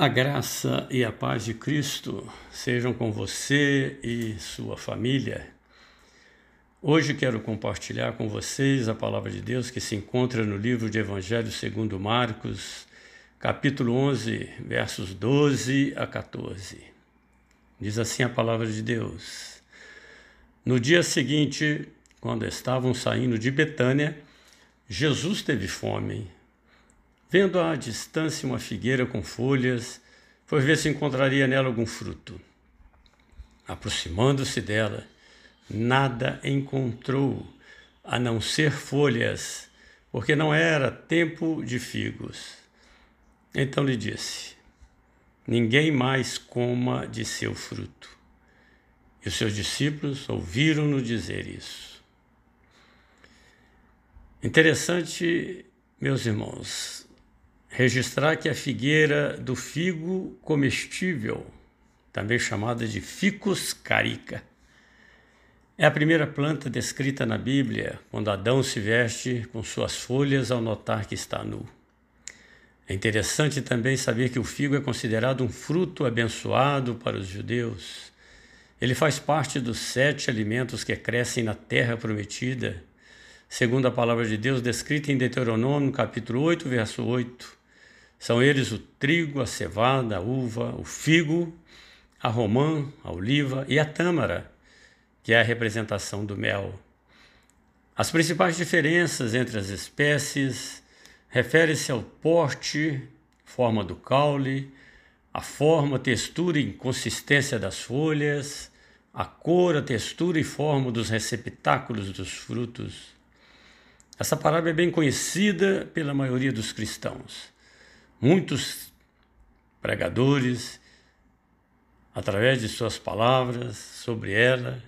A graça e a paz de Cristo sejam com você e sua família. Hoje quero compartilhar com vocês a palavra de Deus que se encontra no livro de Evangelho segundo Marcos, capítulo 11, versos 12 a 14. Diz assim a palavra de Deus: No dia seguinte, quando estavam saindo de Betânia, Jesus teve fome. Vendo à distância uma figueira com folhas, foi ver se encontraria nela algum fruto. Aproximando-se dela, nada encontrou, a não ser folhas, porque não era tempo de figos. Então lhe disse: Ninguém mais coma de seu fruto. E os seus discípulos ouviram-no dizer isso. Interessante, meus irmãos, registrar que a figueira do figo comestível, também chamada de Ficus carica, é a primeira planta descrita na Bíblia quando Adão se veste com suas folhas ao notar que está nu. É interessante também saber que o figo é considerado um fruto abençoado para os judeus. Ele faz parte dos sete alimentos que crescem na terra prometida, segundo a palavra de Deus descrita em Deuteronômio, capítulo 8, verso 8. São eles o trigo, a cevada, a uva, o figo, a romã, a oliva e a tâmara, que é a representação do mel. As principais diferenças entre as espécies referem-se ao porte, forma do caule, a forma, textura e consistência das folhas, a cor, a textura e forma dos receptáculos dos frutos. Essa parábola é bem conhecida pela maioria dos cristãos. Muitos pregadores, através de suas palavras sobre ela,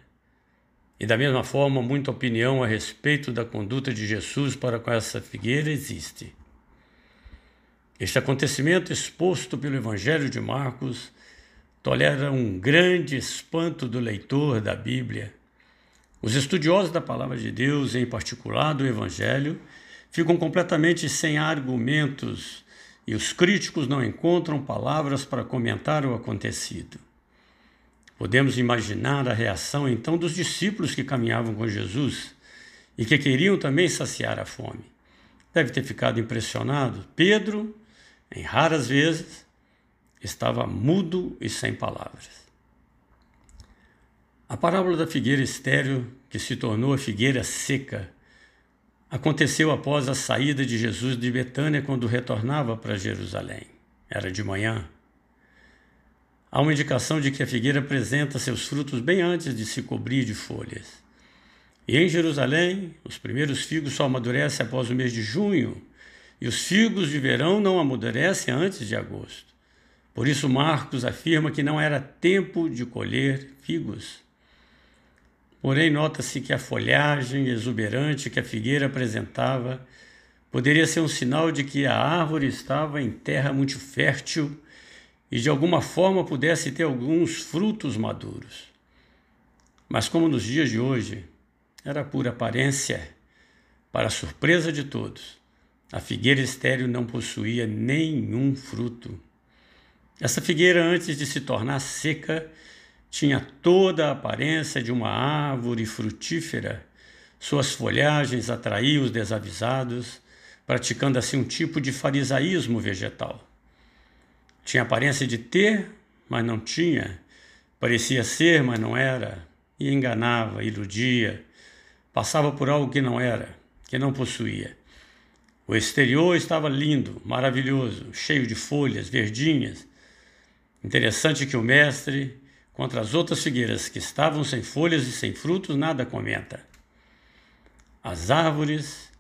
e da mesma forma, muita opinião a respeito da conduta de Jesus para com essa figueira existe. Este acontecimento exposto pelo Evangelho de Marcos tolera um grande espanto do leitor da Bíblia. Os estudiosos da palavra de Deus, em particular do Evangelho, ficam completamente sem argumentos e os críticos não encontram palavras para comentar o acontecido. Podemos imaginar a reação então dos discípulos que caminhavam com Jesus e que queriam também saciar a fome. Deve ter ficado impressionado. Pedro, em raras vezes, estava mudo e sem palavras. A parábola da figueira estéril, que se tornou a figueira seca, Aconteceu após a saída de Jesus de Betânia quando retornava para Jerusalém. Era de manhã. Há uma indicação de que a figueira apresenta seus frutos bem antes de se cobrir de folhas. E em Jerusalém, os primeiros figos só amadurecem após o mês de junho, e os figos de verão não amadurecem antes de agosto. Por isso, Marcos afirma que não era tempo de colher figos. Porém, nota-se que a folhagem exuberante que a figueira apresentava poderia ser um sinal de que a árvore estava em terra muito fértil e de alguma forma pudesse ter alguns frutos maduros. Mas, como nos dias de hoje, era pura aparência, para surpresa de todos, a figueira estéril não possuía nenhum fruto. Essa figueira, antes de se tornar seca, tinha toda a aparência de uma árvore frutífera. Suas folhagens atraíam os desavisados, praticando assim um tipo de farisaísmo vegetal. Tinha aparência de ter, mas não tinha. Parecia ser, mas não era. E enganava, iludia, passava por algo que não era, que não possuía. O exterior estava lindo, maravilhoso, cheio de folhas verdinhas. Interessante que o mestre Contra as outras figueiras que estavam sem folhas e sem frutos, nada comenta. As árvores,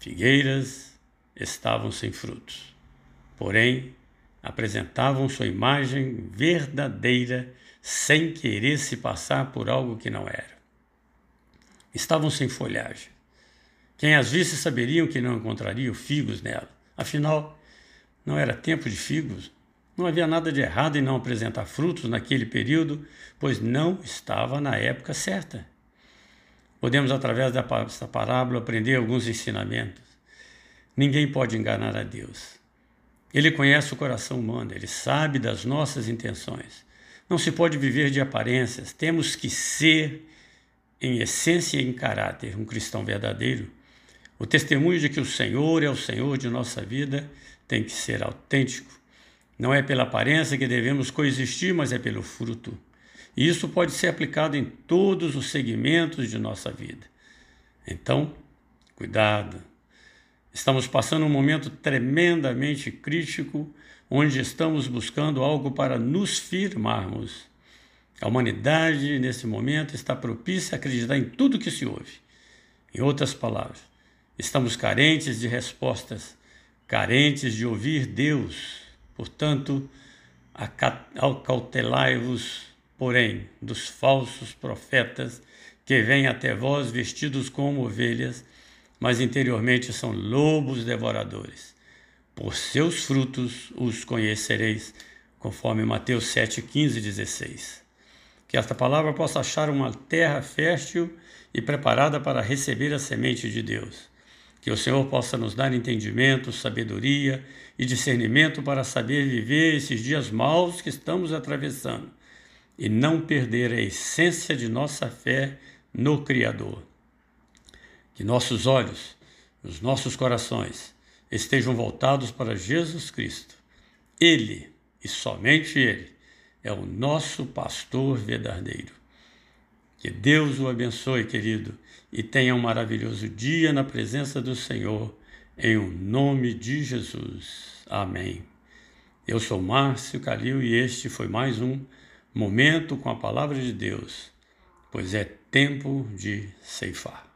figueiras, estavam sem frutos. Porém, apresentavam sua imagem verdadeira, sem querer se passar por algo que não era. Estavam sem folhagem. Quem as visse saberiam que não encontrariam figos nela. Afinal, não era tempo de figos, não havia nada de errado em não apresentar frutos naquele período, pois não estava na época certa. Podemos, através desta parábola, aprender alguns ensinamentos. Ninguém pode enganar a Deus. Ele conhece o coração humano, ele sabe das nossas intenções. Não se pode viver de aparências, temos que ser, em essência e em caráter, um cristão verdadeiro. O testemunho de que o Senhor é o Senhor de nossa vida tem que ser autêntico. Não é pela aparência que devemos coexistir, mas é pelo fruto. E isso pode ser aplicado em todos os segmentos de nossa vida. Então, cuidado. Estamos passando um momento tremendamente crítico onde estamos buscando algo para nos firmarmos. A humanidade, nesse momento, está propícia a acreditar em tudo que se ouve. Em outras palavras, estamos carentes de respostas, carentes de ouvir Deus. Portanto, acautelai-vos, porém, dos falsos profetas que vêm até vós vestidos como ovelhas, mas interiormente são lobos devoradores. Por seus frutos os conhecereis, conforme Mateus 7, 15 e 16. Que esta palavra possa achar uma terra fértil e preparada para receber a semente de Deus. Que o Senhor possa nos dar entendimento, sabedoria e discernimento para saber viver esses dias maus que estamos atravessando e não perder a essência de nossa fé no Criador. Que nossos olhos, os nossos corações, estejam voltados para Jesus Cristo. Ele, e somente Ele, é o nosso pastor verdadeiro. Que Deus o abençoe, querido, e tenha um maravilhoso dia na presença do Senhor, em o nome de Jesus. Amém. Eu sou Márcio Calil e este foi mais um Momento com a Palavra de Deus, pois é tempo de ceifar.